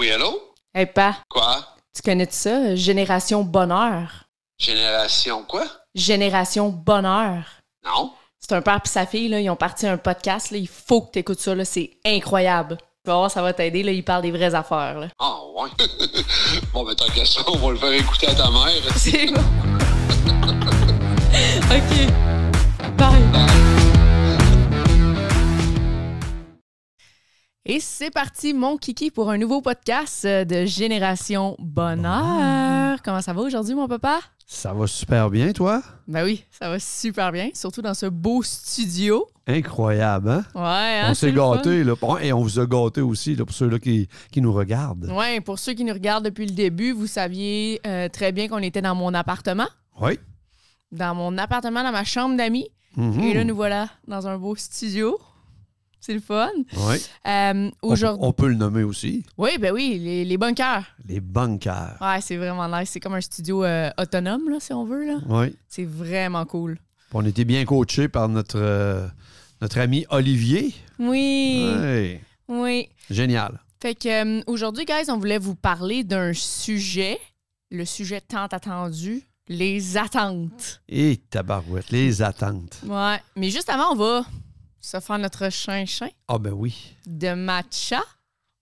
Oui, allô? Hey, pa, Quoi? tu connais ça? Génération Bonheur. Génération quoi? Génération Bonheur. Non? C'est un père et sa fille, là, ils ont parti un podcast. Là, il faut que tu écoutes ça. là, C'est incroyable. Tu vas voir, ça va t'aider. Là, ils parlent des vraies affaires. Là. Ah, ouais. bon, ben, tant qu'à ça, on va le faire écouter à ta mère. C'est bon. OK. Et c'est parti, mon kiki, pour un nouveau podcast euh, de Génération Bonheur. Comment ça va aujourd'hui, mon papa? Ça va super bien, toi? Ben oui, ça va super bien, surtout dans ce beau studio. Incroyable, hein? Ouais, hein, on s'est gâtés, là. Et on vous a gâtés aussi, là, pour ceux-là qui, qui nous regardent. Ouais, pour ceux qui nous regardent depuis le début, vous saviez euh, très bien qu'on était dans mon appartement, Oui. dans mon appartement, dans ma chambre d'amis. Mhm. Et là, nous voilà dans un beau studio. C'est le fun. Oui. Euh, On, Aujourd'hui. on peut le nommer aussi. Oui, ben oui, les, les bunkers. Les bunkers. Ouais, c'est vraiment nice. C'est comme un studio euh, autonome, là, si on veut. Là. Oui. C'est vraiment cool. On était bien coachés par notre, euh, notre ami Olivier. Oui, Oui. oui. Génial. Fait que aujourd'hui, guys, on voulait vous parler d'un sujet, le sujet tant attendu, les attentes. Et tabarouette, les attentes. Ouais. Mais juste avant, on va se faire notre chin-chin? Ah ben oui. de matcha?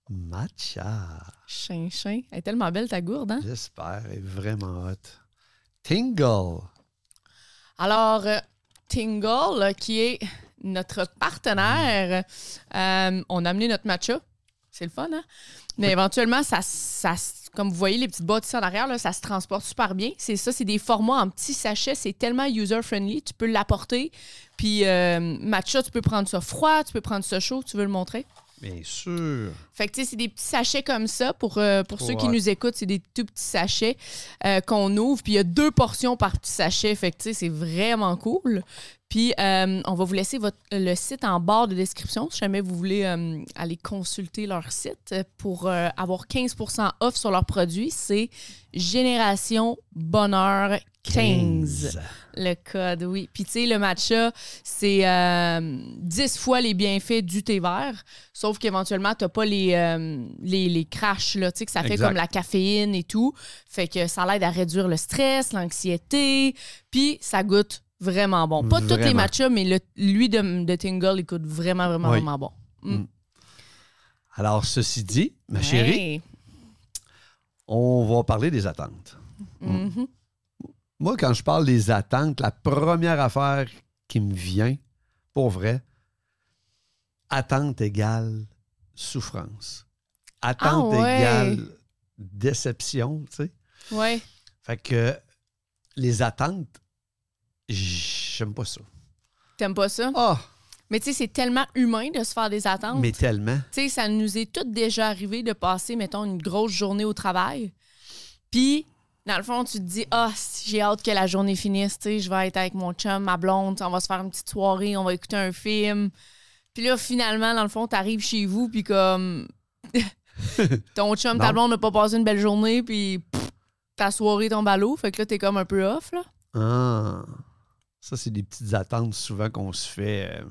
Matcha. Chin-chin. Elle est tellement belle, ta gourde, hein? J'espère. Elle est vraiment hot. Tingle. Alors, euh, Tingle, là, qui est notre partenaire, euh, on a amené notre matcha. C'est le fun, hein? Mais éventuellement, ça, ça, comme vous voyez, les petites boîtes ici en arrière, là, ça se transporte super bien. C'est ça, c'est des formats en petits sachets. C'est tellement user-friendly. Tu peux l'apporter. Puis, euh, matcha, tu peux prendre ça froid, tu peux prendre ça chaud. Tu veux le montrer? Bien sûr. Fait que, tu sais, c'est des petits sachets comme ça. Pour, euh, pour ceux qui nous écoutent, c'est des tout petits sachets euh, qu'on ouvre. Puis il y a deux portions par petit sachet. Fait que, tu sais, c'est vraiment cool. Puis euh, on va vous laisser votre, le site en barre de description si jamais vous voulez aller consulter leur site pour avoir 15% off sur leurs produits. C'est Génération Bonheur 15. Le code, oui. Puis, tu sais, le matcha, c'est euh, 10 fois les bienfaits du thé vert, sauf qu'éventuellement, tu n'as pas les, euh, les, les crashs, là, tu sais, que ça fait Exact. comme la caféine et tout. Fait que ça l'aide à réduire le stress, l'anxiété, puis ça goûte vraiment bon. Pas tous les matchas, mais le, lui de, de Tingle, il coûte vraiment, vraiment, Oui. vraiment bon. Mm. Alors, ceci dit, ma chérie, Hey. on va parler des attentes. Mhm. Moi, quand je parle des attentes, la première affaire qui me vient, pour vrai, attente égale souffrance. Attente Ah ouais. égale déception, tu sais. Ouais. Fait que les attentes, j'aime pas ça. T'aimes pas ça? Ah, Mais tu sais, c'est tellement humain de se faire des attentes. mais tellement. Tu sais, ça nous est tout déjà arrivé de passer, mettons, une grosse journée au travail. Puis, dans le fond, tu te dis, ah, si j'ai hâte que la journée finisse, tu sais, je vais être avec mon chum, ma blonde, on va se faire une petite soirée, on va écouter un film. Puis là, finalement, dans le fond, t'arrives chez vous, puis comme. ton chum, ta blonde n'a pas passé une belle journée, puis pff, ta soirée tombe à l'eau. Fait que là, t'es comme un peu off, là. Ah, ça, c'est des petites attentes souvent qu'on se fait. euh,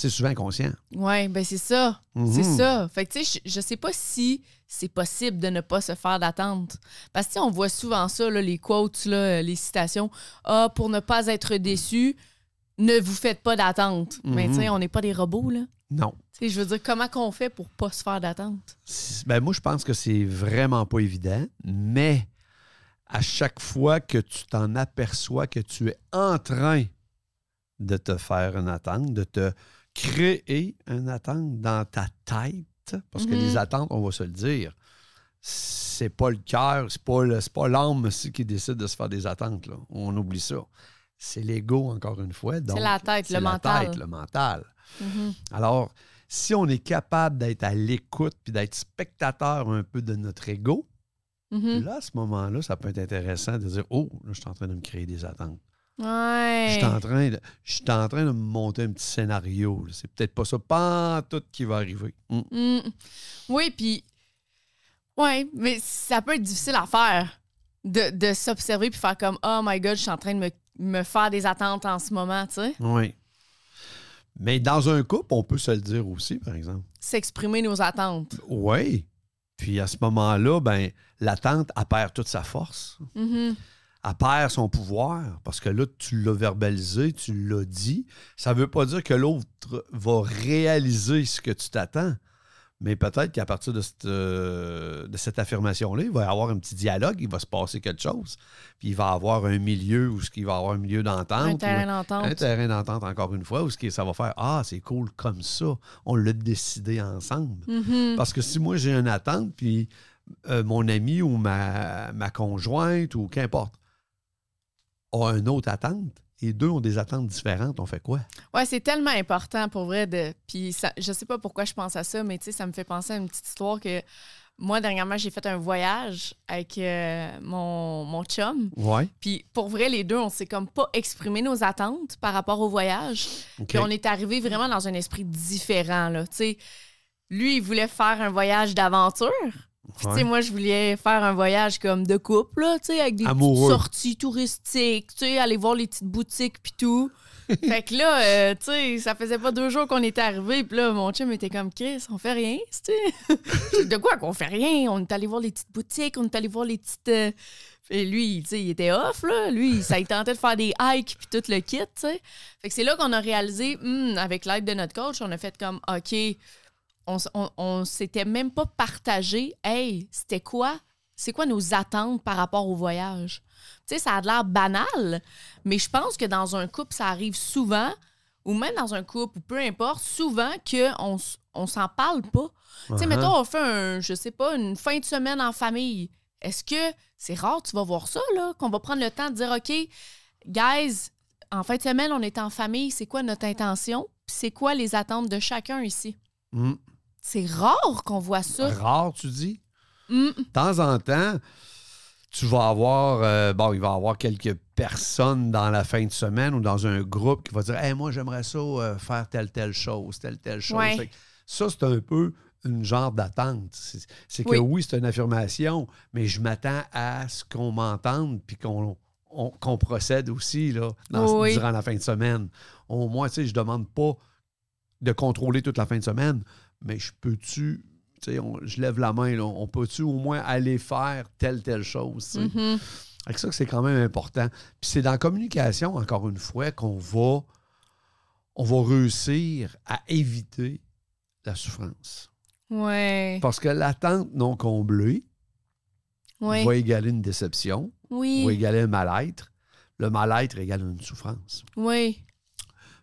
c'est souvent inconscient. Ouais, ben c'est ça. C'est Mhm. ça. Fait que, tu sais, je, je sais pas si c'est possible de ne pas se faire d'attente. Parce que, on voit souvent ça, là, les quotes, là, les citations. Ah, pour ne pas être déçu, ne vous faites pas d'attente. Mais, tu sais, Mhm. on n'est pas des robots, là. Non. Tu sais, je veux dire, comment qu'on fait pour pas se faire d'attente? Ben, moi, je pense que c'est vraiment pas évident, mais à chaque fois que tu t'en aperçois que tu es en train de te faire une attente, de te créer une attente dans ta tête, parce que Mhm. les attentes, on va se le dire, c'est pas le cœur, c'est pas, le- c'est pas l'âme aussi qui décide de se faire des attentes. Là. On oublie ça. C'est l'ego, encore une fois. donc la tête, c'est le la mental. tête, le mental. Mhm. Alors, si on est capable d'être à l'écoute puis d'être spectateur un peu de notre ego, Mhm. là, à ce moment-là, ça peut être intéressant de dire Oh, là, je suis en train de me créer des attentes. Je suis en train de, je suis en train de me monter un petit scénario. C'est peut-être pas ça, pas tout qui va arriver. Mm. Mm. Oui, puis. Ouais, mais ça peut être difficile à faire. De, de s'observer puis faire comme Oh my god, je suis en train de me, me faire des attentes en ce moment, tu sais. Oui. Mais dans un couple, on peut se le dire aussi, par exemple. S'exprimer nos attentes. Oui. Puis à ce moment-là, ben, l'attente, elle perd toute sa force. Mhm. Elle perd son pouvoir parce que là, tu l'as verbalisé, tu l'as dit. Ça ne veut pas dire que l'autre va réaliser ce que tu t'attends. Mais peut-être qu'à partir de cette, euh, de cette affirmation-là, il va y avoir un petit dialogue, il va se passer quelque chose. Puis il va y avoir un milieu où ce qu'il va y avoir un milieu d'entente. Un terrain d'entente. un terrain d'entente, encore une fois, où ce qui- ça va faire Ah, c'est cool comme ça. On l'a décidé ensemble. Mhm. Parce que si moi j'ai une attente, puis euh, mon ami ou ma, ma conjointe ou qu'importe a une autre attente, et deux ont des attentes différentes, on fait quoi? Ouais, c'est tellement important pour vrai de. Puis ça, je sais pas pourquoi je pense à ça, mais tu sais, ça me fait penser à une petite histoire que moi, dernièrement, j'ai fait un voyage avec euh, mon, mon chum. Ouais. Puis pour vrai, les deux, on s'est comme pas exprimé nos attentes par rapport au voyage. OK. Puis on est arrivé vraiment dans un esprit différent, là. Tu sais, lui, il voulait faire un voyage d'aventure. Puis, tu sais, Ouais. moi, je voulais faire un voyage comme de couple, là, tu sais, avec des sorties touristiques, tu sais, aller voir les petites boutiques puis tout. fait que là, euh, tu sais, ça faisait pas deux jours qu'on était arrivé, puis là, mon chum était comme Chris, on fait rien, tu sais. de quoi qu'on fait rien? On est allé voir les petites boutiques, on est allé voir les petites. euh, Puis lui, tu sais, il était off, là. Lui, ça il tentait de faire des hikes puis tout le kit, tu sais. Fait que c'est là qu'on a réalisé, hmm, avec l'aide de notre coach, on a fait comme, OK, on, on, on s'était même pas partagé, hey, c'était quoi? C'est quoi nos attentes par rapport au voyage? Tu sais, ça a l'air banal, mais je pense que dans un couple, ça arrive souvent, ou même dans un couple, ou peu importe, souvent qu'on on s'en parle pas. Tu sais, Uh-huh. mettons, on fait un, je sais pas, une fin de semaine en famille. Est-ce que c'est rare, tu vas voir ça, là, qu'on va prendre le temps de dire, OK, guys, en fin de semaine, on est en famille, c'est quoi notre intention? Puis c'est quoi les attentes de chacun ici? Hmm. C'est rare qu'on voit ça. Rare, tu dis? Mm. De temps en temps, tu vas avoir, euh, bon, il va y avoir quelques personnes dans la fin de semaine ou dans un groupe qui va dire Hey, moi, j'aimerais ça euh, faire telle, telle chose, telle, telle chose. Ouais. Ça, c'est un peu une genre d'attente. C'est que Oui. oui, c'est une affirmation, mais je m'attends à ce qu'on m'entende puis qu'on on- qu'on procède aussi là, dans- Oui. durant la fin de semaine. Au moins, tu sais, je demande pas de contrôler toute la fin de semaine, mais je peux-tu, tu sais, on- je lève la main, là, on peut-tu au moins aller faire telle, telle chose? tu sais? Fait que ça, c'est quand même important. Puis c'est dans la communication, encore une fois, qu'on va, on va réussir à éviter la souffrance. Ouais. Parce que l'attente non comblée Ouais. va égaler une déception, va Oui. égaler un mal-être. Le mal-être égale une souffrance. Oui.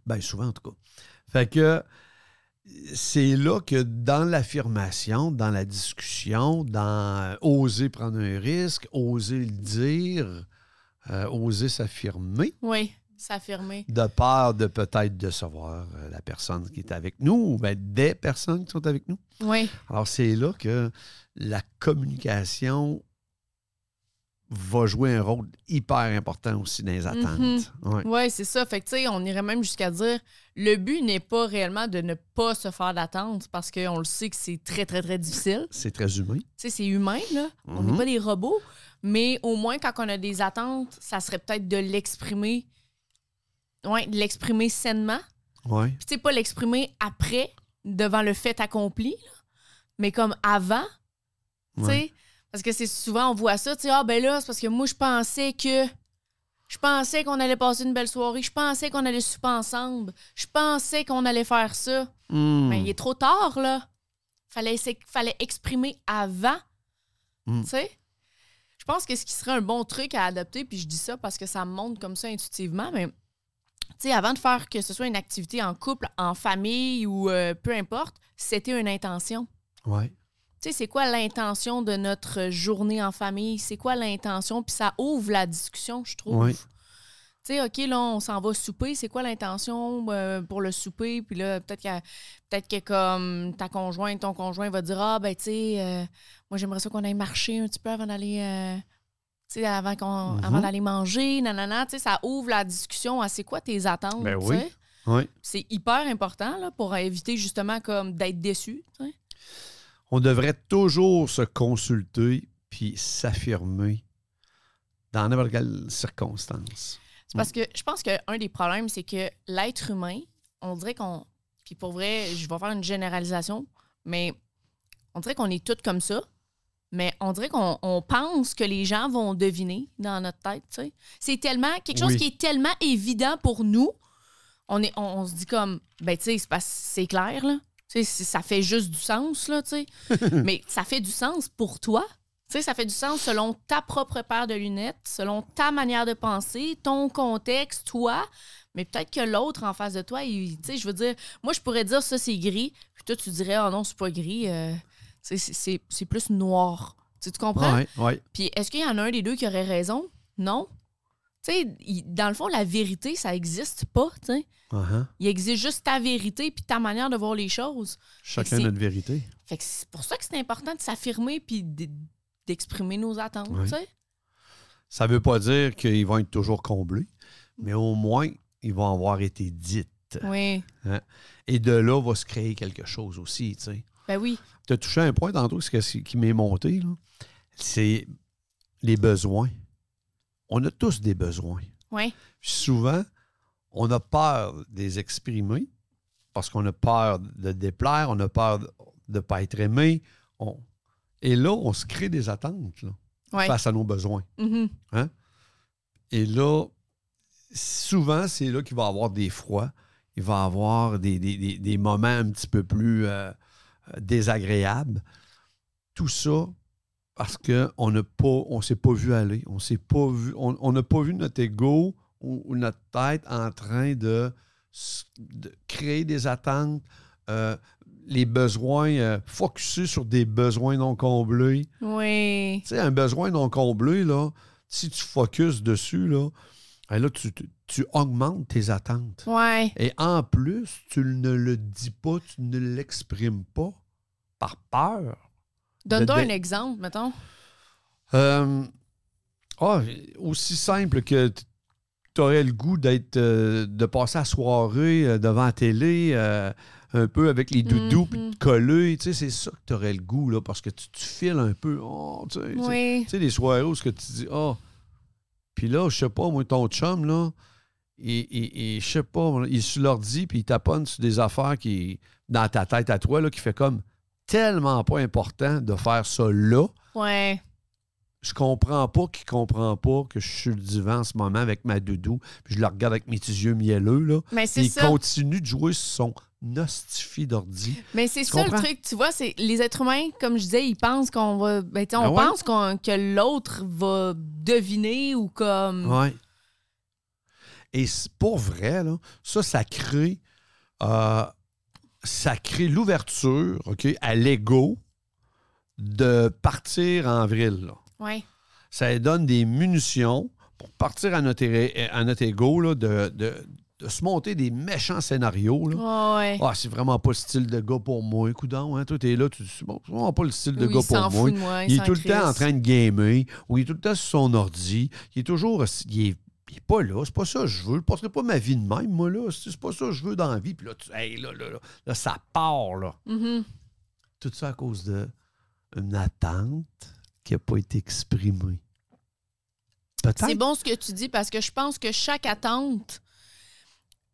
Bien souvent, en tout cas. Fait que c'est là que dans l'affirmation, dans la discussion, dans euh, oser prendre un risque, oser le dire, euh, oser s'affirmer, Oui. S'affirmer. de peur de peut-être décevoir euh, la personne qui est avec nous ou ben, des personnes qui sont avec nous. Oui. Alors, c'est là que la communication va jouer un rôle hyper important aussi dans les attentes. Ouais. Oui, c'est ça. Fait que, tu sais, on irait même jusqu'à dire le but n'est pas réellement de ne pas se faire d'attente parce qu'on le sait que c'est très, très, très difficile. C'est très humain. Tu sais, c'est humain, là. On n'est Mhm. pas des robots. Mais au moins, quand on a des attentes, ça serait peut-être de l'exprimer. Oui, de l'exprimer sainement. Ouais. Puis, tu sais, pas l'exprimer après, devant le fait accompli, là, mais comme avant. Tu sais, Ouais. Parce que c'est souvent, on voit ça, tu sais, ah ben là, c'est parce que moi, je pensais que. Je pensais qu'on allait passer une belle soirée. Je pensais qu'on allait souper ensemble. Je pensais qu'on allait faire ça. Hmm. Mais il est trop tard, là. Fallait, fallait exprimer avant. Mm. Tu sais? Je pense que ce qui serait un bon truc à adopter, puis je dis ça parce que ça me montre comme ça intuitivement, mais tu sais, avant de faire que ce soit une activité en couple, en famille ou euh, peu importe, c'était une intention. Ouais. Tu sais, c'est quoi l'intention de notre journée en famille? C'est quoi l'intention? Puis ça ouvre la discussion, je trouve. Oui. Tu sais, OK, là, on s'en va souper. C'est quoi l'intention euh, pour le souper? Puis là, peut-être que, peut-être que comme ta conjointe, ton conjoint va dire Ah, ben, tu sais, euh, moi, j'aimerais ça qu'on aille marcher un petit peu avant d'aller. euh, tu sais, avant, qu'on, Mhm. avant d'aller manger, nanana. Tu sais, ça ouvre la discussion à c'est quoi tes attentes. Ben oui. C'est hyper important là, pour éviter justement comme d'être déçu. On devrait toujours se consulter puis s'affirmer dans n'importe quelle circonstance. C'est parce que je pense qu'un des problèmes, c'est que l'être humain, on dirait qu'on. Puis pour vrai, je vais faire une généralisation, mais on dirait qu'on est tous comme ça. Mais on dirait qu'on on pense que les gens vont deviner dans notre tête, tu sais. C'est tellement quelque chose Oui. qui est tellement évident pour nous. On, est, on, on se dit comme, ben, tu sais, c'est clair, là. Tu sais, ça fait juste du sens, là, tu sais. Mais ça fait du sens pour toi. Tu sais, ça fait du sens selon ta propre paire de lunettes, selon ta manière de penser, ton contexte, toi. Mais peut-être que l'autre en face de toi, il- tu sais, je veux dire, moi, je pourrais dire ça, c'est gris. Puis toi, tu dirais, oh non, c'est pas gris. euh, tu sais, c'est- plus noir. Tu comprends? Ouais, ouais. Puis est-ce qu'il y en a un des deux qui aurait raison? Non. Tu sais, il- dans le fond, la vérité, ça existe pas, tu sais. Uh-huh. Il existe juste ta vérité puis ta manière de voir les choses. Chacun notre vérité. Fait que c'est pour ça que c'est important de s'affirmer puis d'exprimer nos attentes, Ouais. tu sais. Ça ne veut pas dire qu'ils vont être toujours comblés, mais au moins, ils vont avoir été dites. Oui. Et de là, va se créer quelque chose aussi, tu sais. Ben oui. Tu as touché un point tantôt, ce qui m'est monté, là. c'est les besoins. On a tous des besoins. Oui. Puis souvent, on a peur de les exprimer parce qu'on a peur de déplaire, on a peur de ne pas être aimé. On- Et là, on se crée des attentes là, Ouais. face à nos besoins. Mhm. Et là, souvent, c'est là qu'il va y avoir des froids. Il va y avoir des, des- des- des moments un petit peu plus euh, euh, désagréables. Tout ça parce qu'on n'a pas, on s'est pas vu aller. On s'est pas vu, on n'a pas vu notre ego ou, ou notre tête en train de, créer des attentes, euh, les besoins, euh, sur des besoins non comblés. Oui. Tu sais, un besoin non comblé, là, si tu focuses dessus, là, ben là tu, tu- tu augmentes tes attentes. Ouais. Et en plus, tu ne le dis pas, tu ne l'exprimes pas par peur. Donne-toi un exemple, mettons. Euh, ah, aussi simple que tu aurais le goût d'être euh, de passer la soirée euh, devant la télé un peu avec les doudous puis Mhm. de coller. Tu sais, c'est ça que tu aurais le goût, là, parce que tu, tu files un peu. Oh, tu sais, tu sais. Oui. Tu sais, les soirées où ce que tu dis, ah, puis là, je sais pas, moi, ton chum, là, et, je sais pas, il sur l'ordi, puis il taponne sur des affaires qui, dans ta tête à toi, là, qui fait comme tellement pas important de faire ça là. Ouais. Je comprends pas qu'il comprend pas que je suis sur le divan en ce moment avec ma doudou, puis je le regarde avec mes petits yeux mielleux, là. Mais c'est il ça. continue de jouer sur son nostifi d'ordi. Mais c'est ça le truc, tu vois, c'est les êtres humains, comme je disais, ils pensent qu'on va. Ben, on ouais? pense qu'on- que l'autre va deviner ou comme. Ouais. Et c'est pour vrai, là, ça, ça crée, euh, ça crée l'ouverture, OK, à l'ego de partir en. Ouais. Ça donne des munitions pour partir à notre, à notre ego là, de, de- de se monter des méchants scénarios. Là. Ouais. Ah, c'est vraiment pas le style de gars pour moi. Coudon, hein, toi, t'es là, tu dis, bon, c'est vraiment pas le style de gars pour moi. Il est tout le temps en train de gamer, ou il est tout le temps sur son ordi. Il est toujours. Il est, il est pas là, c'est pas ça que je veux. Je passerai pas ma vie de même, moi, là. C'est pas ça que je veux dans la vie. Puis là, tu, hey, là, là, là, là, ça part, là. Mhm. Tout ça à cause d'une attente qui n'a pas été exprimée. C'est bon ce que tu dis parce que je pense que chaque attente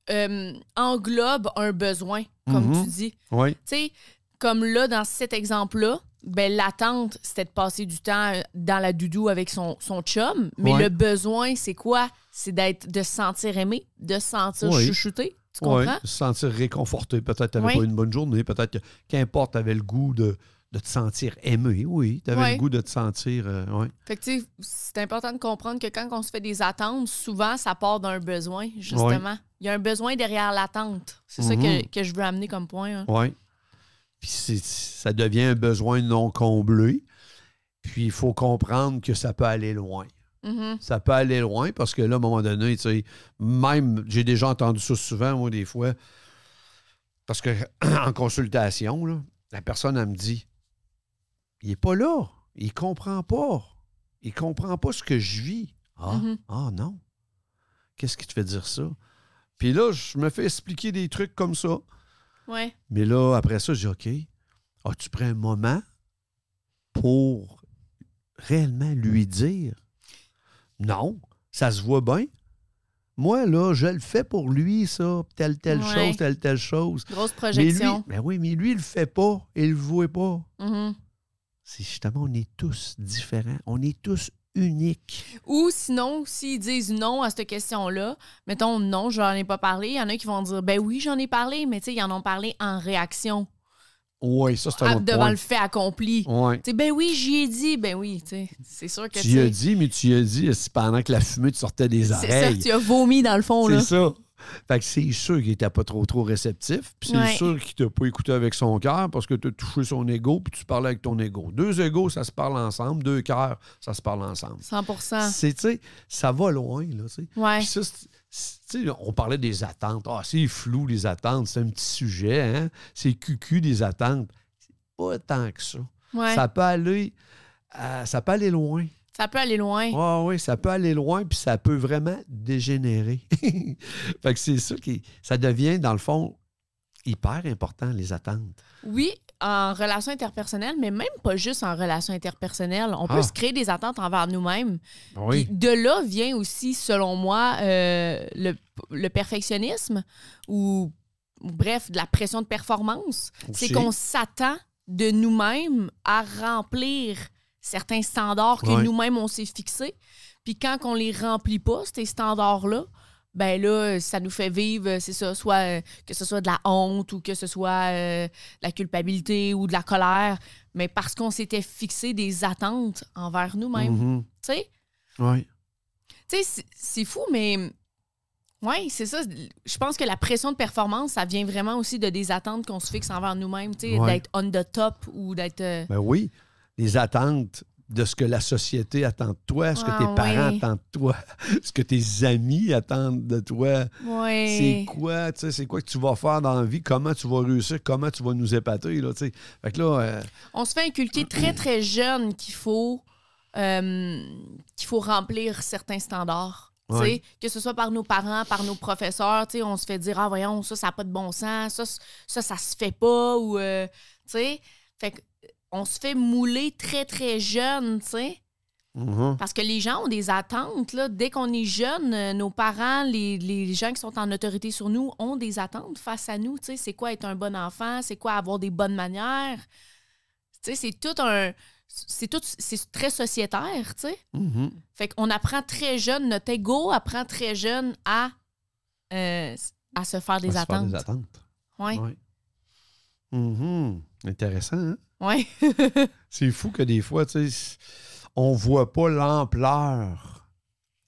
euh, englobe un besoin, comme Mhm. tu dis. Oui. Tu sais, comme là, dans cet exemple-là, ben, l'attente, c'était de passer du temps euh, dans la doudou avec son, son chum. Mais Ouais. le besoin, c'est quoi? C'est d'être, de se sentir aimé, de se sentir Oui. Tu se sentir réconforté. Peut-être que tu n'avais Oui. pas une bonne journée. Peut-être que, qu'importe, tu avais le goût de, de te sentir aimé. Oui, tu avais le goût de te sentir. euh, ouais. Fait que, c'est important de comprendre que quand on se fait des attentes, souvent, ça part d'un besoin, justement. Il y a un besoin derrière l'attente. C'est ça que, Mhm. que je veux amener comme point. hein. Oui. Puis ça devient un besoin non comblé. Puis il faut comprendre que ça peut aller loin. Mhm. Ça peut aller loin parce que là, à un moment donné, tu sais, même, j'ai déjà entendu ça souvent, moi, des fois, parce que en consultation, là, la personne, elle me dit il n'est pas là. Il comprend pas. Il comprend pas ce que je vis. Ah, Mhm. ah non. Qu'est-ce qui te fait dire ça? Puis là, je me fais expliquer des trucs comme ça. Ouais. Mais là, après ça, j'ai dit, OK, as-tu pris un moment pour réellement lui dire? Non, ça se voit bien. Moi, là, je le fais pour lui, ça, telle, telle Ouais. chose, telle, telle chose. Grosse Mais lui, projection. ben oui, mais lui, il le fait pas, il le voit pas. Mhm. c'est justement, on est tous différents. On est tous uniques. Ou sinon, s'ils disent non à cette question-là, mettons non, j'en ai pas parlé, il y en a qui vont dire ben oui, j'en ai parlé, mais tu sais, ils en ont parlé en réaction Oui, ça, c'est un à- autre devant point. le fait accompli. Ouais. Tu sais, ben oui, j'y ai dit, ben oui, tu sais, c'est sûr que Tu y as dit, mais tu y as dit c'est pendant que la fumée te sortait des c'est ça, oreilles? tu as vomi dans le fond C'est ça. Fait que c'est sûr qu'il était pas trop trop réceptif. Puis c'est Ouais. sûr qu'il t'a pas écouté avec son cœur parce que tu as touché son ego puis tu parlais avec ton ego. Deux égos, ça se parle ensemble. Deux cœurs, ça se parle ensemble. 100 C'est, tu sais, ça va loin, là, tu sais. Ouais. Puis ça, on parlait des attentes. Ah, c'est flou, les attentes. C'est un petit sujet, hein? C'est cucu, des attentes. C'est pas tant que ça. Ouais. Ça peut aller... euh, ça peut aller loin. Ça peut aller loin. Oui, oui, ça peut aller loin, puis ça peut vraiment dégénérer. fait que c'est ça qui. Ça devient, dans le fond, hyper important, les attentes. Oui, en relation interpersonnelle, mais même pas juste en relation interpersonnelle. On peut Ah. se créer des attentes envers nous-mêmes. Oui. De là vient aussi, selon moi, euh, le, le perfectionnisme ou, bref, de la pression de performance. C'est qu'on s'attend de nous-mêmes à remplir certains standards que Ouais. nous-mêmes on s'est fixés. Puis quand on les remplit pas, ces standards-là, ben là, ça nous fait vivre, euh, c'est ça, soit euh, que ce soit de la honte ou que ce soit euh, de la culpabilité ou de la colère, mais parce qu'on s'était fixé des attentes envers nous-mêmes. Mhm. Tu sais? Oui. Tu sais, c'est- c'est fou, mais. Oui, c'est ça. Je pense que la pression de performance, ça vient vraiment aussi de des attentes qu'on se fixe envers nous-mêmes, tu sais, Ouais. d'être on the top ou d'être. euh, Ben oui. Les attentes de ce que la société attend de toi, ce que Ah, tes parents oui. attendent de toi, ce que tes amis attendent de toi. Ouais. C'est quoi, tu sais, c'est quoi que tu vas faire dans la vie, comment tu vas réussir, comment tu vas nous épater, là, tu sais? Fait que là, euh, On se fait inculquer très, très jeune qu'il faut, euh, qu'il faut remplir certains standards. Tu sais, Ouais. Que ce soit par nos parents, par nos professeurs, tu sais, on se fait dire Ah, voyons, ça, ça n'a pas de bon sens, ça, ça, ça se fait pas. Ou, euh, tu sais, fait que, on se fait mouler très, très jeune, tu sais. mhm. Parce que les gens ont des attentes. Là. Dès qu'on est jeune, euh, nos parents, les, les gens qui sont en autorité sur nous ont des attentes face à nous. Tu sais, C'est quoi être un bon enfant? C'est quoi avoir des bonnes manières? Tu sais, C'est tout un. C'est tout. C'est très sociétaire, tu sais. Mhm. Fait qu'on apprend très jeune, notre ego apprend très jeune à, euh, à se faire des À se faire attentes. des attentes. Ouais. Ouais. Mhm. Intéressant, hein? Ouais. C'est fou que des fois, tu sais, on voit pas l'ampleur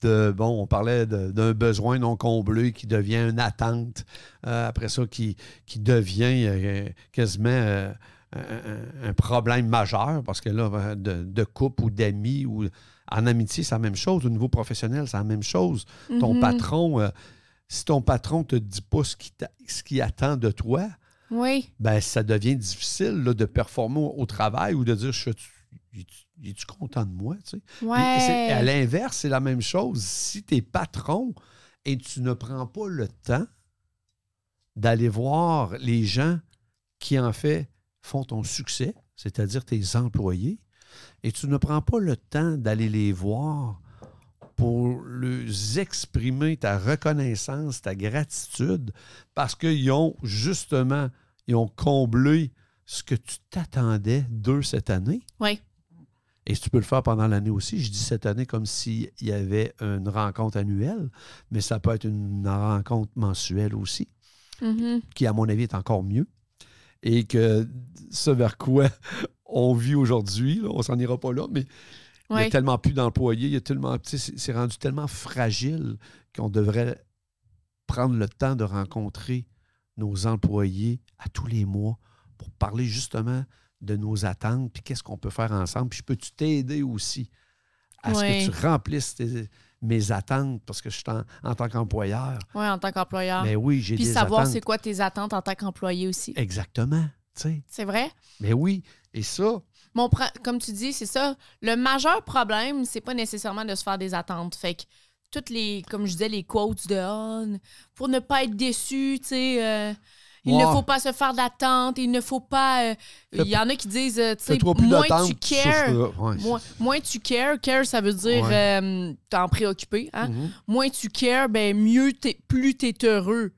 de. Bon, on parlait d'un besoin non comblé qui devient une attente. euh, après ça, qui, qui devient euh, quasiment euh, un, problème majeur parce que là, euh, de, de couple ou d'amis ou en amitié, c'est la même chose. Au niveau professionnel, c'est la même chose. Ton Mhm. patron, euh, si ton patron te dit pas ce qu'il t'a- ce qu'il attend de toi, Oui. ben ça devient difficile là, de performer au, au travail ou de dire je suis tu content de moi tu sais? À l'inverse c'est la même chose si tu es patron et tu ne prends pas le temps d'aller voir les gens qui en fait font ton succès c'est-à-dire tes employés et tu ne prends pas le temps d'aller les voir pour leur exprimer ta reconnaissance, ta gratitude, parce qu'ils ont justement, ils ont comblé ce que tu t'attendais d'eux cette année. Oui. Et tu peux le faire pendant l'année aussi. Je dis cette année comme s'il y avait une rencontre annuelle, mais ça peut être une rencontre mensuelle aussi, Mhm. qui, à mon avis, est encore mieux. Et que ce vers quoi on vit aujourd'hui, on s'en ira pas là, mais il y Ouais. a tellement plus d'employés, il y a tellement, c'est rendu tellement fragile qu'on devrait prendre le temps de rencontrer nos employés à tous les mois pour parler justement de nos attentes, puis qu'est-ce qu'on peut faire ensemble. Puis je peux-tu t'aider aussi à ce que tu remplisses tes- mes attentes? Parce que je suis en, en tant qu'employeur. Ouais, en tant qu'employeur. Mais oui, j'ai Puis des savoir attentes. c'est quoi tes attentes en tant qu'employé aussi. Exactement. C'est vrai? Mais oui. Et ça, Mon comme tu dis, c'est ça. Le majeur problème, c'est pas nécessairement de se faire des attentes. Fait que toutes les, comme je disais, les quotes de n- pour ne pas être déçu, tu sais, euh, il ne faut pas se faire d'attentes, il ne faut pas. euh, il y en a qui disent, euh, tu sais, moins tu cares. Ouais, moins, moins tu cares, care, ça veut dire Ouais. euh, t'en préoccuper, hein? Mhm. Moins tu cares, ben mieux t'es, plus t'es heureux.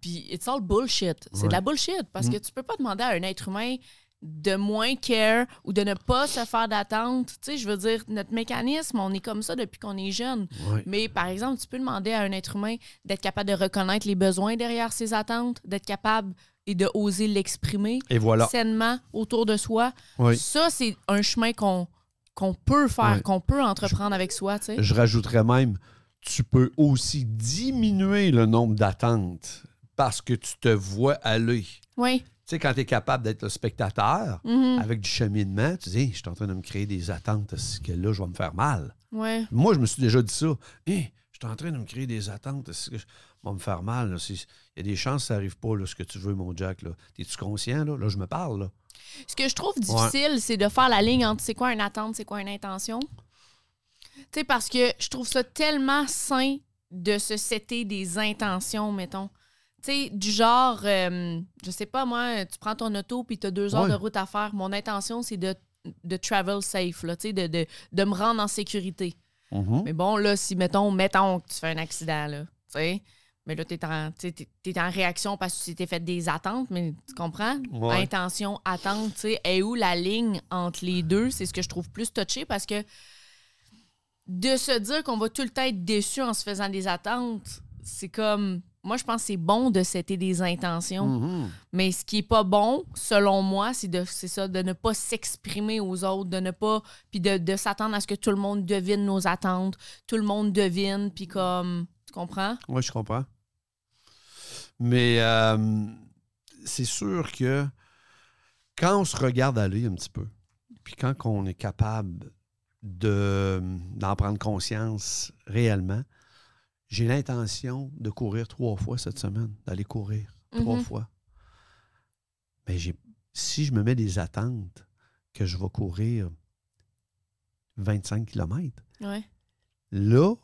Puis it's all bullshit. C'est Ouais. de la bullshit parce Mm. que tu peux pas demander à un être humain de moins care ou de ne pas se faire d'attente. Tu sais, je veux dire, notre mécanisme, on est comme ça depuis qu'on est jeune. Mais par exemple, tu peux demander à un être humain d'être capable de reconnaître les besoins derrière ses attentes, d'être capable et de oser l'exprimer Et voilà. sainement autour de soi. Oui. Ça, c'est un chemin qu'on peut faire, qu'on peut entreprendre avec soi, tu sais. Je rajouterais même, tu peux aussi diminuer le nombre d'attentes parce que tu te vois aller. Oui. Tu sais, quand tu es capable d'être le spectateur Mhm. avec du cheminement, tu dis, je suis en train de me créer des attentes, ce que là, je vais me faire mal. Ouais. Moi, je me suis déjà dit ça. Hey, je suis en train de me créer des attentes, est-ce que je vais me faire mal? Il y a des chances que ça n'arrive pas, là, ce que tu veux, mon Jack. Es-tu conscient? Là? là, je me parle. Là. Ce que je trouve difficile, c'est de faire la ligne entre c'est quoi une attente, c'est quoi une intention. Tu sais, parce que je trouve ça tellement sain de se setter des intentions, mettons. Tu sais, du genre, euh, je sais pas, moi, tu prends ton auto puis tu as deux heures Ouais. de route à faire. Mon intention, c'est de, de travel safe, là, tu sais, de, de, de me rendre en sécurité. Mais bon, là, si, mettons, mettons que tu fais un accident, là, tu sais, mais là, t'es en, tu t'es- t'es en réaction parce que tu t'es fait des attentes, mais tu comprends? Ouais. Intention, attente, tu sais, est où la ligne entre les deux? C'est ce que je trouve plus touché parce que de se dire qu'on va tout le temps être déçu en se faisant des attentes, c'est comme. Moi, je pense que c'est bon de setter des intentions. Mhm. Mais ce qui est pas bon, selon moi, c'est de c'est ça, de ne pas s'exprimer aux autres, de ne pas. Puis de, de s'attendre à ce que tout le monde devine nos attentes, tout le monde devine, puis comme. Tu comprends? Oui, je comprends. Mais euh, c'est sûr que quand on se regarde aller un petit peu, puis quand on est capable de, d'en prendre conscience réellement, j'ai l'intention de courir trois fois cette semaine, d'aller courir trois Mhm. fois. Mais j'ai, si je me mets des attentes que je vais courir 25 km, Ouais. Là,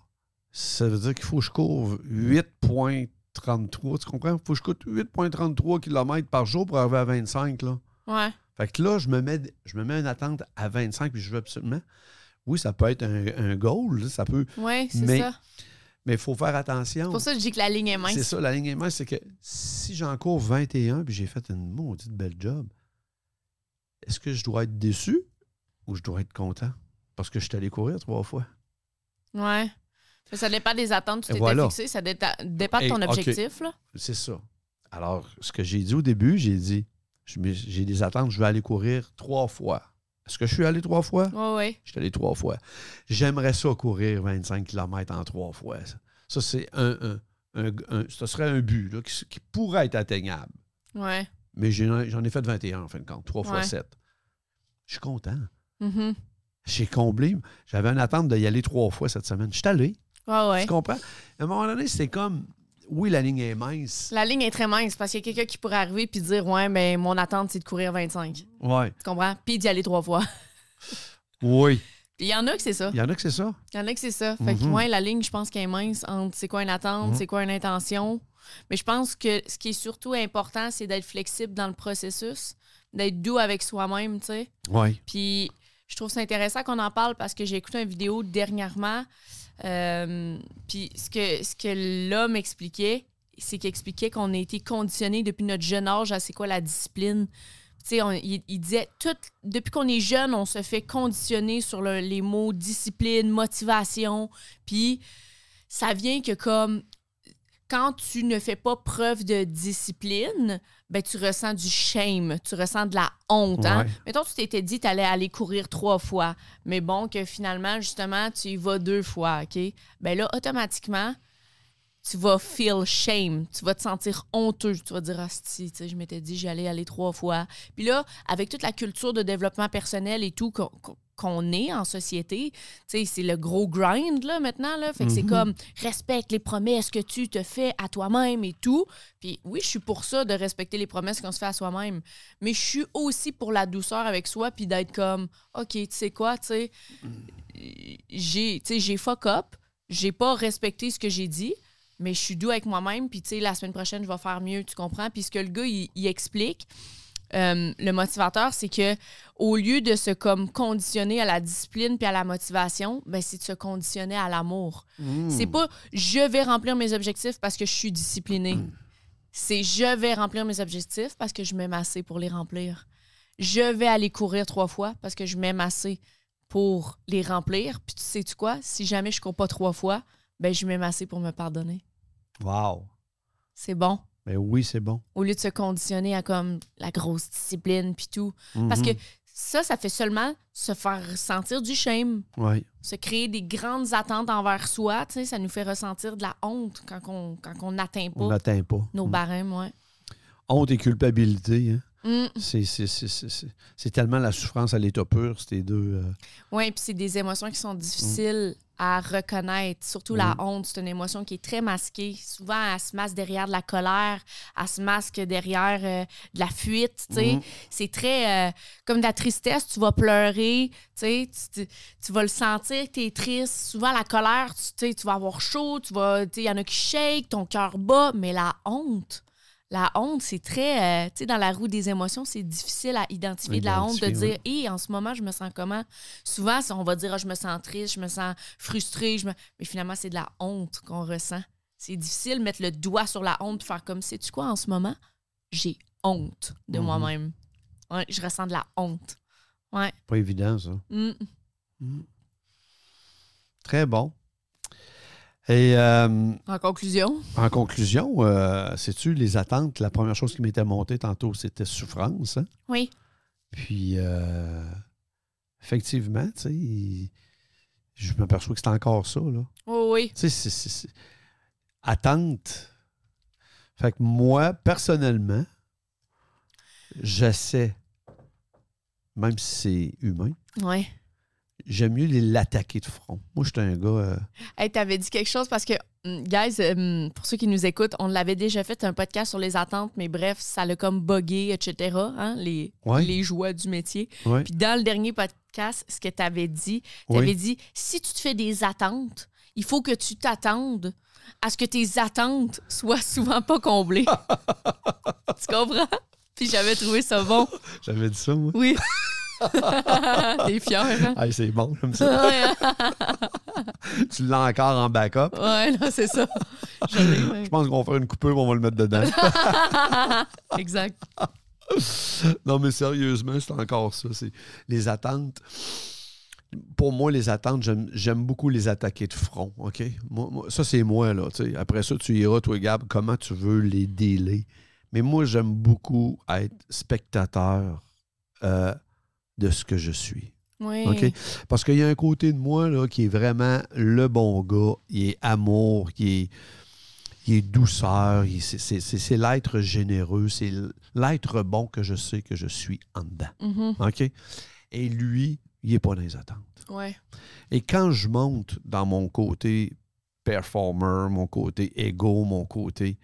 ça veut dire qu'il faut que je cours 8,33. Tu comprends? Il faut que je cours 8,33 km par jour pour arriver à 25. Là. Ouais. Fait que là, je me, mets, je me mets une attente à 25 puis je veux absolument. Oui, ça peut être un, un goal, là, ça peut. Ouais, c'est Mais ça. Mais il faut faire attention. C'est pour ça que je dis que la ligne est C'est mince. ça, la ligne est mince, c'est que si j'en cours 21 puis j'ai fait une maudite belle job, est-ce que je dois être déçu ou je dois être content? Parce que je suis allé courir trois fois. Ouais. Mais ça dépend des attentes que tu voilà. fixé. Ça dépend de ton objectif. C'est ça. Alors, ce que j'ai dit au début, j'ai dit, j'ai des attentes, je vais aller courir trois fois. Est-ce que je suis allé trois fois? Ouais, ouais. Je suis allé trois fois. J'aimerais ça courir 25 km en trois fois. Ça, Ça, c'est un, un- un- un- Ce serait un but là, qui, qui pourrait être atteignable. Ouais. Mais j'en ai fait 21 en fin de compte, trois fois Ouais. 7. Je suis content. Mhm. J'ai comblé. J'avais une attente d'y aller trois fois cette semaine. Je suis allé. Ouais, ouais. Tu comprends? À un moment donné, c'est comme, oui, la ligne est mince. La ligne est très mince parce qu'il y a quelqu'un qui pourrait arriver puis dire Ouais, mais mon attente, c'est de courir 25. Ouais. Tu comprends? Puis d'y aller trois fois. Oui. Puis il y en a que c'est ça. Il y en a que c'est ça. Il y en a que c'est ça. Fait que, Mhm. ouais, la ligne, je pense qu'elle est mince entre c'est quoi une attente, Mhm. c'est quoi une intention. Mais je pense que ce qui est surtout important, c'est d'être flexible dans le processus, d'être doux avec soi-même, tu sais. Oui. Puis je trouve ça intéressant qu'on en parle parce que j'ai écouté une vidéo dernièrement. Euh, puis ce que, ce que l'homme expliquait, c'est qu'il expliquait qu'on a été conditionné depuis notre jeune âge à c'est quoi la discipline. On- il, il disait, tout, depuis qu'on est jeune, on se fait conditionner sur le- les mots discipline, motivation. Puis ça vient que comme quand tu ne fais pas preuve de discipline, ben tu ressens du shame, tu ressens de la honte. Hein? Ouais. Mettons, tu t'étais dit que tu allais aller courir trois fois, mais bon, que finalement, justement, tu y vas deux fois, OK? Ben là, automatiquement, tu vas feel shame, tu vas te sentir honteux, tu vas dire, ah, si, tu sais, je m'étais dit, j'allais aller trois fois. Puis là, avec toute la culture de développement personnel et tout qu'on est en société, tu sais, c'est le gros grind, là, maintenant, là. Fait que c'est Mhm. comme, respecte les promesses que tu te fais à toi-même et tout. Puis oui, je suis pour ça, de respecter les promesses qu'on se fait à soi-même. Mais je suis aussi pour la douceur avec soi, puis d'être comme, OK, tu sais quoi, tu sais, j'ai, tu sais, j'ai fuck up, j'ai pas respecté ce que j'ai dit, mais je suis doux avec moi-même, puis tu sais, la semaine prochaine, je vais faire mieux, tu comprends? Puis ce que le gars, il, il explique, euh, le motivateur, c'est que au lieu de se comme conditionner à la discipline puis à la motivation, ben c'est de se conditionner à l'amour. C'est pas je vais remplir mes objectifs parce que je suis discipliné. C'est je vais remplir mes objectifs parce que je m'aime assez pour les remplir. je vais aller courir trois fois parce que je m'aime assez pour les remplir. Puis tu sais-tu quoi? Si jamais je cours pas trois fois, ben je m'aime assez pour me pardonner. Wow. C'est bon. Ben oui, c'est bon. Au lieu de se conditionner à comme la grosse discipline puis tout. Parce que Mhm. ça, ça fait seulement se faire ressentir du shame. Oui. Se créer des grandes attentes envers soi, tu sais, ça nous fait ressentir de la honte quand on quand on n'atteint On pas pas. nos Mm. barèmes, ouais. Honte et culpabilité, hein. Mm. C'est- tellement la souffrance à l'état pur, ces deux. euh, Oui, puis c'est des émotions qui sont difficiles à reconnaître. Surtout la Oui. honte, c'est une émotion qui est très masquée. Souvent, elle se masque derrière de la colère, elle se masque derrière euh, de la fuite. Mhm. C'est très euh, comme de la tristesse, tu vas pleurer, tu, tu, tu- vas le sentir que tu es triste. Souvent, la colère, tu, tu vas avoir chaud, il y en a qui shake, ton cœur bat, mais la honte. La honte, c'est très, euh, tu sais, dans la roue des émotions, c'est difficile à identifier de la honte, de dire, hé, en ce moment, je me sens comment? Souvent, on va dire, Ah, je me sens triste, je me sens frustrée, je me... mais finalement, c'est de la honte qu'on ressent. C'est difficile de mettre le doigt sur la honte, faire comme, sais-tu quoi, en ce moment? J'ai honte de Mhm. moi-même. Ouais, je ressens de la honte. Ouais. Pas évident, ça. Mm. Très bon. Et euh, En conclusion, en conclusion, euh, sais-tu, les attentes, la première chose qui m'était montée tantôt, c'était souffrance. hein? oui. Puis, euh, effectivement, tu sais, je m'aperçois que c'est encore ça, là. Oui, oui. Tu sais, c'est- c'est- c'est- attente. Fait que moi, personnellement, j'essaie, même si c'est humain, Ouais. J'aime mieux les- l'attaquer de front. Moi, je suis un gars. euh, Hey, t'avais dit quelque chose parce que, hum, guys, hum, pour ceux qui nous écoutent, on l'avait déjà fait un podcast sur les attentes, mais bref, ça l'a comme buggé, etc. hein, les, Ouais. les joies du métier. ouais, Puis dans le dernier podcast, ce que tu avais dit, tu avais oui. dit si tu te fais des attentes, il faut que tu t'attendes à ce que tes attentes soient souvent pas comblées. tu comprends? Puis j'avais trouvé ça bon. J'avais dit ça, moi. Oui. T'es fier, hein? Hey, c'est bon, comme ça. Tu l'as encore en backup. ouais, non, c'est ça. Je pense qu'on va faire une coupure, on va le mettre dedans. exact. non, mais sérieusement, c'est encore ça. C'est les attentes. Pour moi, les attentes, j'aime, beaucoup les attaquer de front. OK? Moi, moi- ça, c'est moi, là. Après ça, tu iras, toi, Gab, comment tu veux les délai. Mais moi, j'aime beaucoup être spectateur euh, de ce que je suis. Oui. Parce qu'il y a un côté de moi là, qui est vraiment le bon gars. Il est amour, qui est, il est douceur, c'est- l'être généreux, c'est l'être bon que je sais que je suis en dedans. Mhm. OK? Et lui, il n'est pas dans les attentes. Ouais. Et quand je monte dans mon côté performer, mon côté ego, mon côté,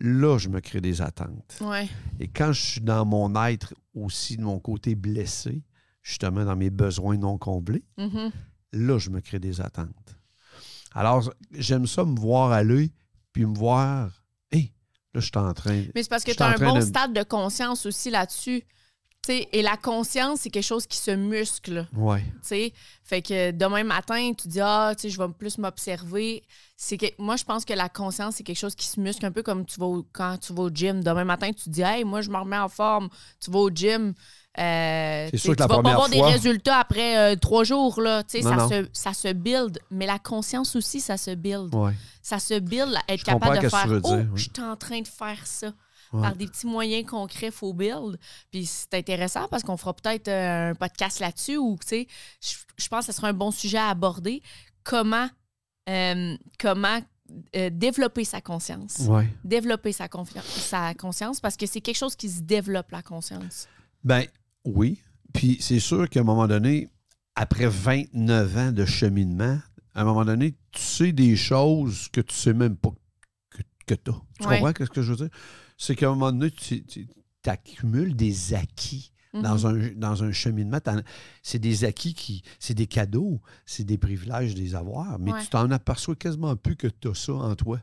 là, je me crée des attentes. Ouais. Et quand je suis dans mon être aussi, de mon côté blessé, justement dans mes besoins non comblés, Mhm. là, je me crée des attentes. Alors, j'aime ça me voir aller, puis me voir, hé, là, je suis en train. Mais c'est parce que tu as un bon de- stade de conscience aussi là-dessus. Et la conscience, c'est quelque chose qui se muscle. Ouais. tu sais. Fait que demain matin, tu dis ah, tu sais, je vais plus m'observer. C'est que moi je pense que la conscience c'est quelque chose qui se muscle un peu comme tu vas au- quand tu vas au gym. Demain matin, tu dis hey, moi je me remets en forme. Tu vas au gym. Euh, tu sais, sûr que tu la vas pas avoir fois- des résultats après euh, trois jours là. Tu sais, Non, ça non. se ça se build. Mais la conscience aussi, ça se build. Ouais. Ça se build, être Je capable de faire tu oh, oui. je suis en train de faire ça Ouais. par des petits moyens concrets, faut build. Puis c'est intéressant parce qu'on fera peut-être euh, un podcast là-dessus ou, tu sais, je, je pense que ce sera un bon sujet à aborder. Comment, euh, comment euh, développer sa conscience. Ouais. Développer sa, sa conscience parce que c'est quelque chose qui se développe, la conscience. Ben oui. Puis c'est sûr qu'à un moment donné, après 29 ans de cheminement, à un moment donné, tu sais des choses que tu sais même pas que, que tu as. Tu Ouais. comprends ce que je veux dire? C'est qu'à un moment donné, tu, accumules des acquis. Mhm. Dans, un, dans un cheminement, c'est des acquis qui. C'est des cadeaux, c'est des privilèges des avoirs, mais Ouais. tu t'en aperçois quasiment plus que tu as ça en toi.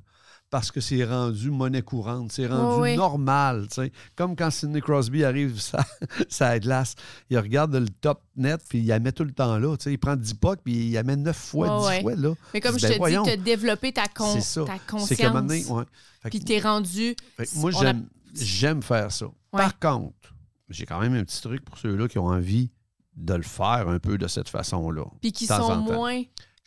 Parce que c'est rendu monnaie courante, c'est rendu oui. normal. tu. Comme quand Sidney Crosby arrive ça, ça glace, il regarde le top net, puis il la met tout le temps là. tu. Il prend 10 pucks, puis il la met 9 fois, Ouais, 10 ouais. fois là. Mais comme Ben je te voyons. dis, de développer ta, con- C'est ça. ta C'est conscience. ouais. Fait que- Puis t'es rendu. fait que moi, a- j'aime, faire ça. Ouais. Par contre, j'ai quand même un petit truc pour ceux-là qui ont envie de le faire un peu de cette façon-là. Puis qui sont temps.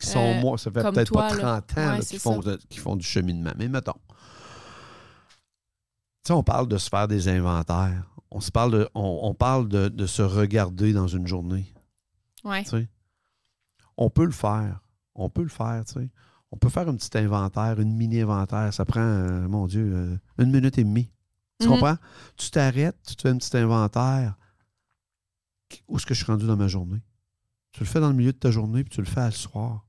Qui sont, Euh, moi, ça fait peut-être pas toi, là. 30 ans là, Ouais, qui, font, qui font du cheminement. Mais mettons. Tu sais, on parle de se faire des inventaires. On, se parle, de, on, on parle de, de se regarder dans une journée. Ouais. tu sais. On peut le faire. On peut le faire, tu sais. On peut faire un petit inventaire, une mini-inventaire. Ça prend, euh, mon Dieu, euh, une minute et demie. Tu Mhm. comprends? Tu t'arrêtes, tu te fais un petit inventaire. Où est-ce que je suis rendu dans ma journée? Tu le fais dans le milieu de ta journée, puis tu le fais à le soir.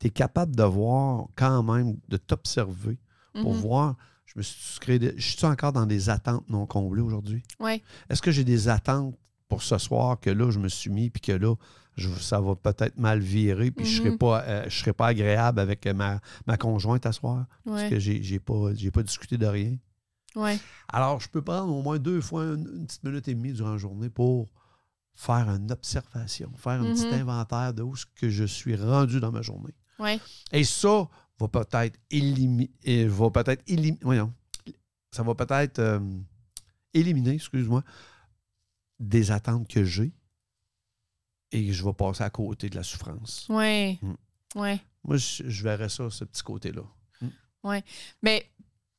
Tu es capable de voir quand même, de t'observer pour Mhm. voir, je me suis créé, des- je suis encore dans des attentes non comblées aujourd'hui? Ouais. Est-ce que j'ai des attentes pour ce soir que là, je me suis mis, puis que là, je- ça va peut-être mal virer, puis je ne serai, Mhm. pas, euh, je serai pas agréable avec ma, ma conjointe à soir, parce que j'ai n'ai pas, pas discuté de rien. Ouais. Alors, je peux prendre au moins deux fois une, une petite minute et demie durant la journée pour faire une observation, faire un petit Mhm. inventaire de où ce que je suis rendu dans ma journée. Ouais. Et ça va peut-être éliminer, va peut-être voyons, ça va peut-être euh, éliminer, excuse-moi, des attentes que j'ai et je vais passer à côté de la souffrance. Ouais. Mm. Ouais. Moi, je, je verrais ça, ce petit côté-là. Mais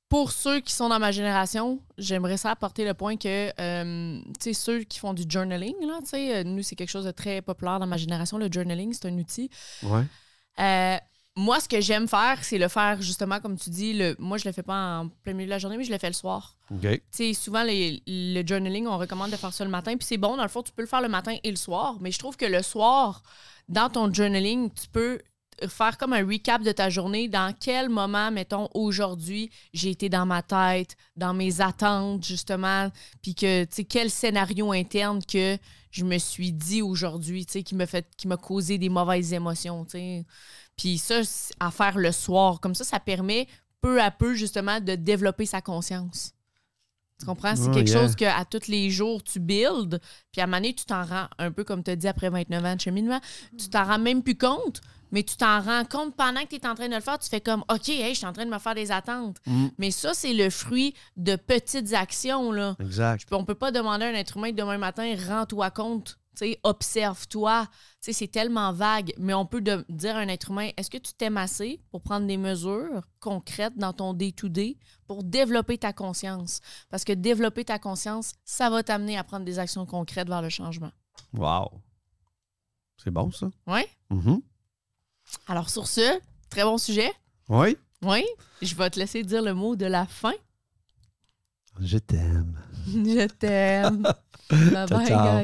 pour ceux qui sont dans ma génération, j'aimerais ça apporter le point que, euh, tu sais, ceux qui font du journaling, là, tu sais, euh, nous, c'est quelque chose de très populaire dans ma génération. Le journaling, c'est un outil. Ouais. Euh, moi, ce que j'aime faire, c'est le faire justement, comme tu dis, le, moi, je le fais pas en plein milieu de la journée, mais je le fais le soir. OK. Tu sais, souvent, les- le journaling, on recommande de faire ça le matin. Puis c'est bon, dans le fond, tu peux le faire le matin et le soir. Mais je trouve que le soir, dans ton journaling, tu peux faire comme un recap de ta journée. Dans quel moment, mettons, aujourd'hui, j'ai été dans ma tête, dans mes attentes, justement. Puis que, tu sais, quel scénario interne que je me suis dit aujourd'hui, tu sais, qui m'a fait, qui m'a causé des mauvaises émotions, tu sais. Puis ça, à faire le soir. Comme ça, ça permet peu à peu, justement, de développer sa conscience. Tu comprends? C'est Oh, quelque yeah. chose que à tous les jours, tu builds, puis à un moment donné, tu t'en rends, un peu comme tu as dit après 29 ans de cheminement, tu t'en rends même plus compte, mais tu t'en rends compte pendant que tu es en train de le faire, tu fais comme, OK, hey, je suis en train de me faire des attentes. Mm. Mais ça, c'est le fruit de petites actions, là. Exact. On peut pas demander à un être humain demain matin, rends-toi compte, observe-toi. C'est tellement vague, mais on peut de- dire à un être humain, est-ce que tu t'aimes assez pour prendre des mesures concrètes dans ton day-to-day pour développer ta conscience? Parce que développer ta conscience, ça va t'amener à prendre des actions concrètes vers le changement. Wow. C'est bon, ça? Oui? Mhm. Alors sur ce, très bon sujet. Oui. Oui? Je vais te laisser dire le mot de la fin. Je t'aime. Je t'aime. bye bye, ciao. guys.